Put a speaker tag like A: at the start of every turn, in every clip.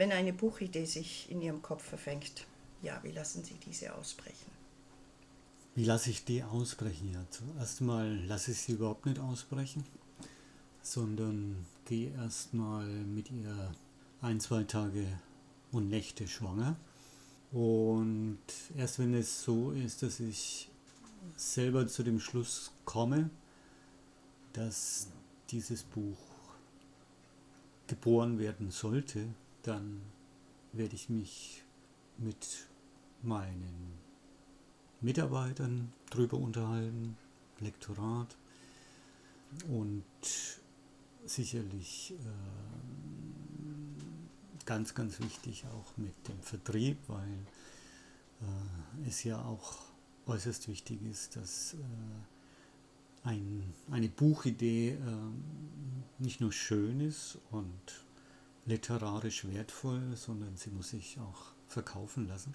A: Wenn eine Buchidee sich in Ihrem Kopf verfängt, ja, wie lassen Sie diese ausbrechen?
B: Wie lasse ich die ausbrechen? Ja, zuerst mal lasse ich sie überhaupt nicht ausbrechen, sondern gehe erstmal mit ihr ein, zwei Tage und Nächte schwanger. Und erst wenn es so ist, dass ich selber zu dem Schluss komme, dass dieses Buch geboren werden sollte, dann werde ich mich mit meinen Mitarbeitern drüber unterhalten, Lektorat und sicherlich äh, ganz, ganz wichtig auch mit dem Vertrieb, weil äh, es ja auch äußerst wichtig ist, dass äh, ein, eine Buchidee äh, nicht nur schön ist und literarisch wertvoll, sondern sie muss sich auch verkaufen lassen.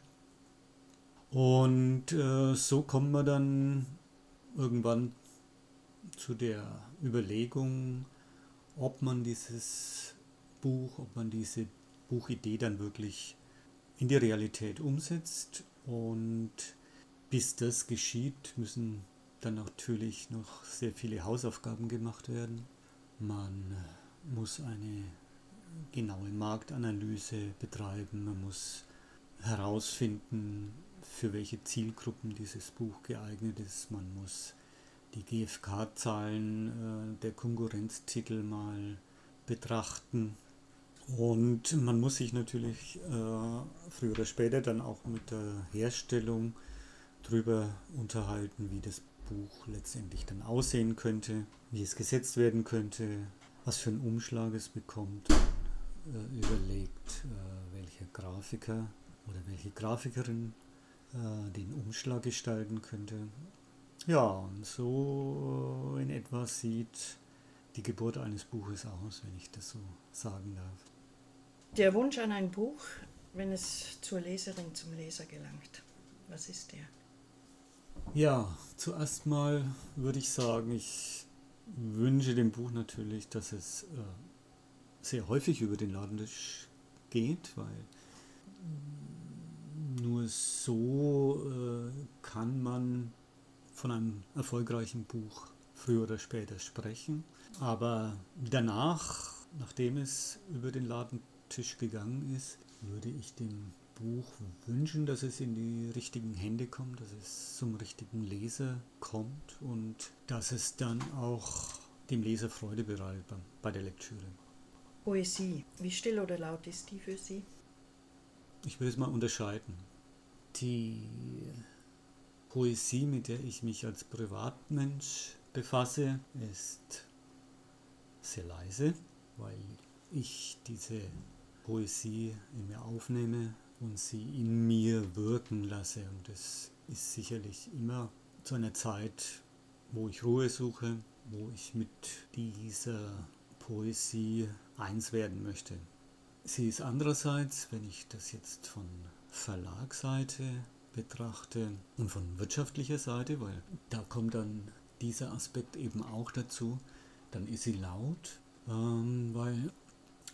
B: Und äh, so kommt man dann irgendwann zu der Überlegung, ob man dieses Buch, ob man diese Buchidee dann wirklich in die Realität umsetzt. Und bis das geschieht, müssen dann natürlich noch sehr viele Hausaufgaben gemacht werden. Man muss eine genaue Marktanalyse betreiben, man muss herausfinden, für welche Zielgruppen dieses Buch geeignet ist. Man muss die GfK-Zahlen äh, der Konkurrenztitel mal betrachten. Und man muss sich natürlich äh, früher oder später dann auch mit der Herstellung darüber unterhalten, wie das Buch letztendlich dann aussehen könnte, wie es gesetzt werden könnte, was für einen Umschlag es bekommt. Äh, überlegt, äh, welcher Grafiker oder welche Grafikerin äh, den Umschlag gestalten könnte. Ja, und so in etwa sieht die Geburt eines Buches aus, wenn ich das so sagen darf.
A: Der Wunsch an ein Buch, wenn es zur Leserin, zum Leser gelangt, was ist der?
B: Ja, zuerst mal würde ich sagen, ich wünsche dem Buch natürlich, dass es äh, sehr häufig über den Ladentisch geht, weil nur so äh, kann man von einem erfolgreichen Buch früher oder später sprechen. Aber danach, nachdem es über den Ladentisch gegangen ist, würde ich dem Buch wünschen, dass es in die richtigen Hände kommt, dass es zum richtigen Leser kommt und dass es dann auch dem Leser Freude bereitet bei der Lektüre.
A: Poesie, wie still oder laut ist die für Sie?
B: Ich will es mal unterscheiden. Die Poesie, mit der ich mich als Privatmensch befasse, ist sehr leise, weil ich diese Poesie in mir aufnehme und sie in mir wirken lasse. Und es ist sicherlich immer zu einer Zeit, wo ich Ruhe suche, wo ich mit dieser Poesie eins werden möchte. Sie ist andererseits, wenn ich das jetzt von Verlagsseite betrachte und von wirtschaftlicher Seite, weil da kommt dann dieser Aspekt eben auch dazu, dann ist sie laut, ähm, weil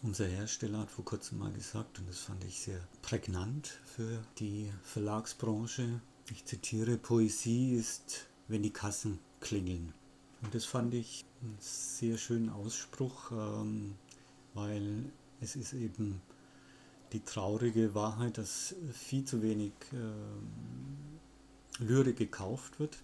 B: unser Hersteller hat vor kurzem mal gesagt, und das fand ich sehr prägnant für die Verlagsbranche, ich zitiere, Poesie ist, wenn die Kassen klingeln. Und das fand ich einen sehr schönen Ausspruch, ähm, weil es ist eben die traurige Wahrheit, dass viel zu wenig äh, Lyrik gekauft wird,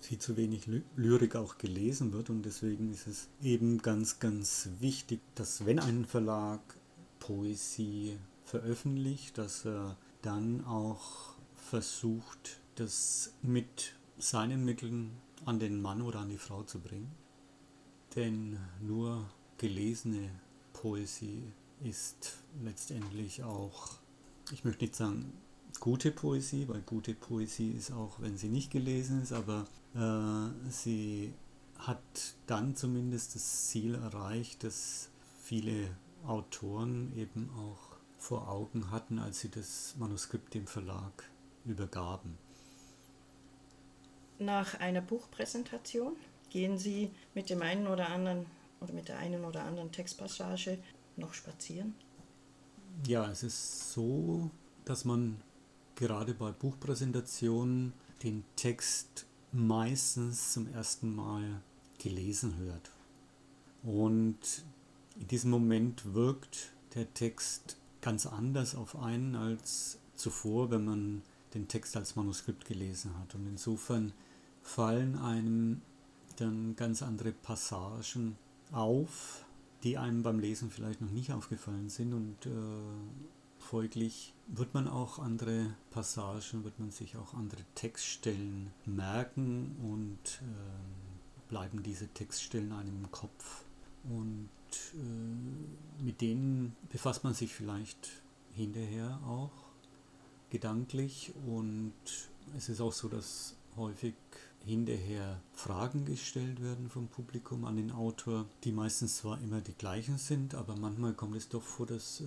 B: viel zu wenig Lyrik auch gelesen wird. Und deswegen ist es eben ganz, ganz wichtig, dass wenn ein Verlag Poesie veröffentlicht, dass er dann auch versucht, das mit seinen Mitteln an den Mann oder an die Frau zu bringen. Denn nur gelesene Poesie ist letztendlich auch, ich möchte nicht sagen gute Poesie, weil gute Poesie ist auch, wenn sie nicht gelesen ist, aber äh, sie hat dann zumindest das Ziel erreicht, das viele Autoren eben auch vor Augen hatten, als sie das Manuskript dem Verlag übergaben.
A: Nach einer Buchpräsentation gehen Sie mit dem einen oder anderen oder mit der einen oder anderen Textpassage noch spazieren?
B: Ja, es ist so, dass man gerade bei Buchpräsentationen den Text meistens zum ersten Mal gelesen hört. Und in diesem Moment wirkt der Text ganz anders auf einen als zuvor, wenn man den Text als Manuskript gelesen hat. Und insofern fallen einem dann ganz andere Passagen auf, die einem beim Lesen vielleicht noch nicht aufgefallen sind und äh, folglich wird man auch andere Passagen, wird man sich auch andere Textstellen merken und äh, bleiben diese Textstellen einem im Kopf. Und äh, mit denen befasst man sich vielleicht hinterher auch gedanklich und es ist auch so, dass häufig hinterher Fragen gestellt werden vom Publikum an den Autor, die meistens zwar immer die gleichen sind, aber manchmal kommt es doch vor, dass äh,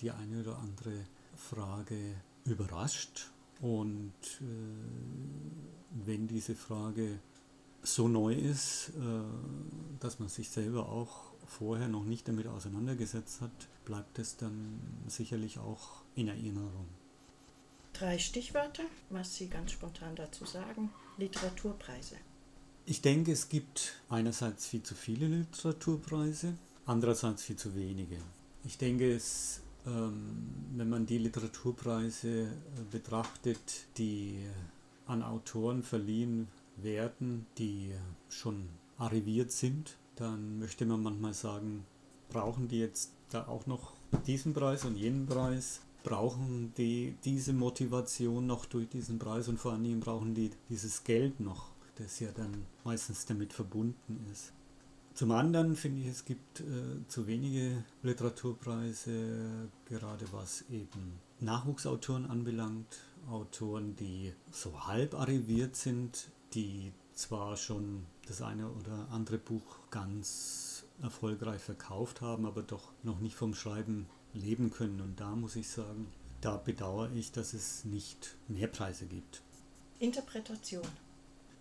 B: die eine oder andere Frage überrascht. Und äh, wenn diese Frage so neu ist, äh, dass man sich selber auch vorher noch nicht damit auseinandergesetzt hat, bleibt es dann sicherlich auch in Erinnerung.
A: Drei Stichwörter, was Sie ganz spontan dazu sagen. Literaturpreise.
B: Ich denke, es gibt einerseits viel zu viele Literaturpreise, andererseits viel zu wenige. Ich denke, es, ähm, wenn man die Literaturpreise äh, betrachtet, die an Autoren verliehen werden, die schon arriviert sind, dann möchte man manchmal sagen, brauchen die jetzt da auch noch diesen Preis und jenen Preis? Brauchen die diese Motivation noch durch diesen Preis und vor allem brauchen die dieses Geld noch, das ja dann meistens damit verbunden ist. Zum anderen finde ich, es gibt äh, zu wenige Literaturpreise, gerade was eben Nachwuchsautoren anbelangt. Autoren, die so halb arriviert sind, die zwar schon das eine oder andere Buch ganz erfolgreich verkauft haben, aber doch noch nicht vom Schreiben leben können. Und da muss ich sagen, da bedauere ich, dass es nicht mehr Preise gibt.
A: Interpretation.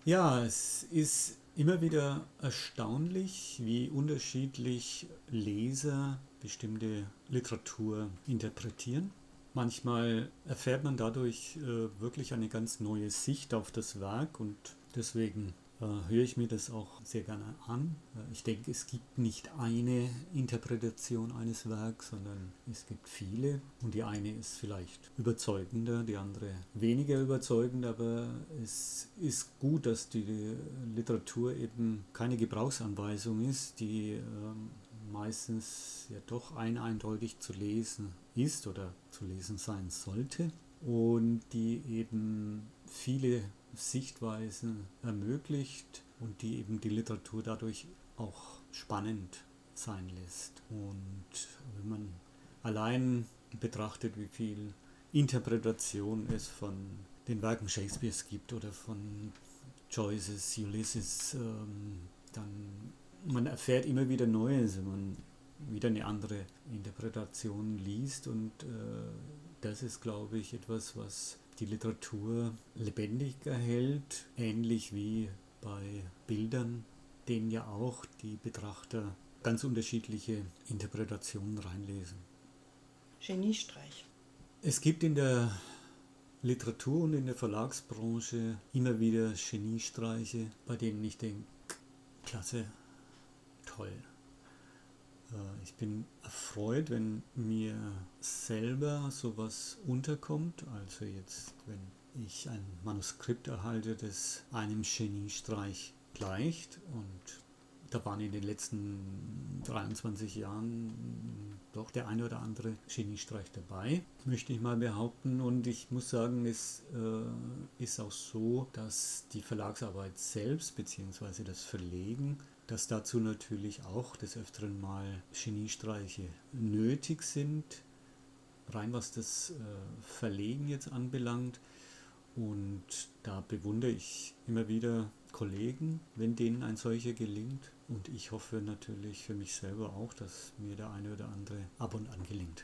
B: Ja, es ist immer wieder erstaunlich, wie unterschiedlich Leser bestimmte Literatur interpretieren. Manchmal erfährt man dadurch äh, wirklich eine ganz neue Sicht auf das Werk und deswegen höre ich mir das auch sehr gerne an. Ich denke, es gibt nicht eine Interpretation eines Werks, sondern es gibt viele. Und die eine ist vielleicht überzeugender, die andere weniger überzeugend, aber es ist gut, dass die Literatur eben keine Gebrauchsanweisung ist, die ähm, meistens ja doch ein eindeutig zu lesen ist oder zu lesen sein sollte und die eben viele Sichtweisen ermöglicht und die eben die Literatur dadurch auch spannend sein lässt. Und wenn man allein betrachtet, wie viel Interpretation es von den Werken Shakespeares gibt oder von Joyces, Ulysses, ähm, dann man erfährt immer wieder Neues, wenn man wieder eine andere Interpretation liest und äh, das ist, glaube ich, etwas, was die Literatur lebendig erhält, ähnlich wie bei Bildern, denen ja auch die Betrachter ganz unterschiedliche Interpretationen reinlesen.
A: Geniestreich.
B: Es gibt in der Literatur und in der Verlagsbranche immer wieder Geniestreiche, bei denen ich denke, klasse, toll. Äh, ich bin erfreut, wenn mir selber sowas unterkommt. Also jetzt, wenn ich ein Manuskript erhalte, das einem Geniestreich gleicht und da waren in den letzten 23 Jahren doch der eine oder andere Geniestreich dabei, möchte ich mal behaupten. Und ich muss sagen, es äh, ist auch so, dass die Verlagsarbeit selbst bzw. das Verlegen dass dazu natürlich auch des Öfteren mal Geniestreiche nötig sind, rein was das äh, Verlegen jetzt anbelangt. Und da bewundere ich immer wieder Kollegen, wenn denen ein solcher gelingt. Und ich hoffe natürlich für mich selber auch, dass mir der eine oder andere ab und an gelingt.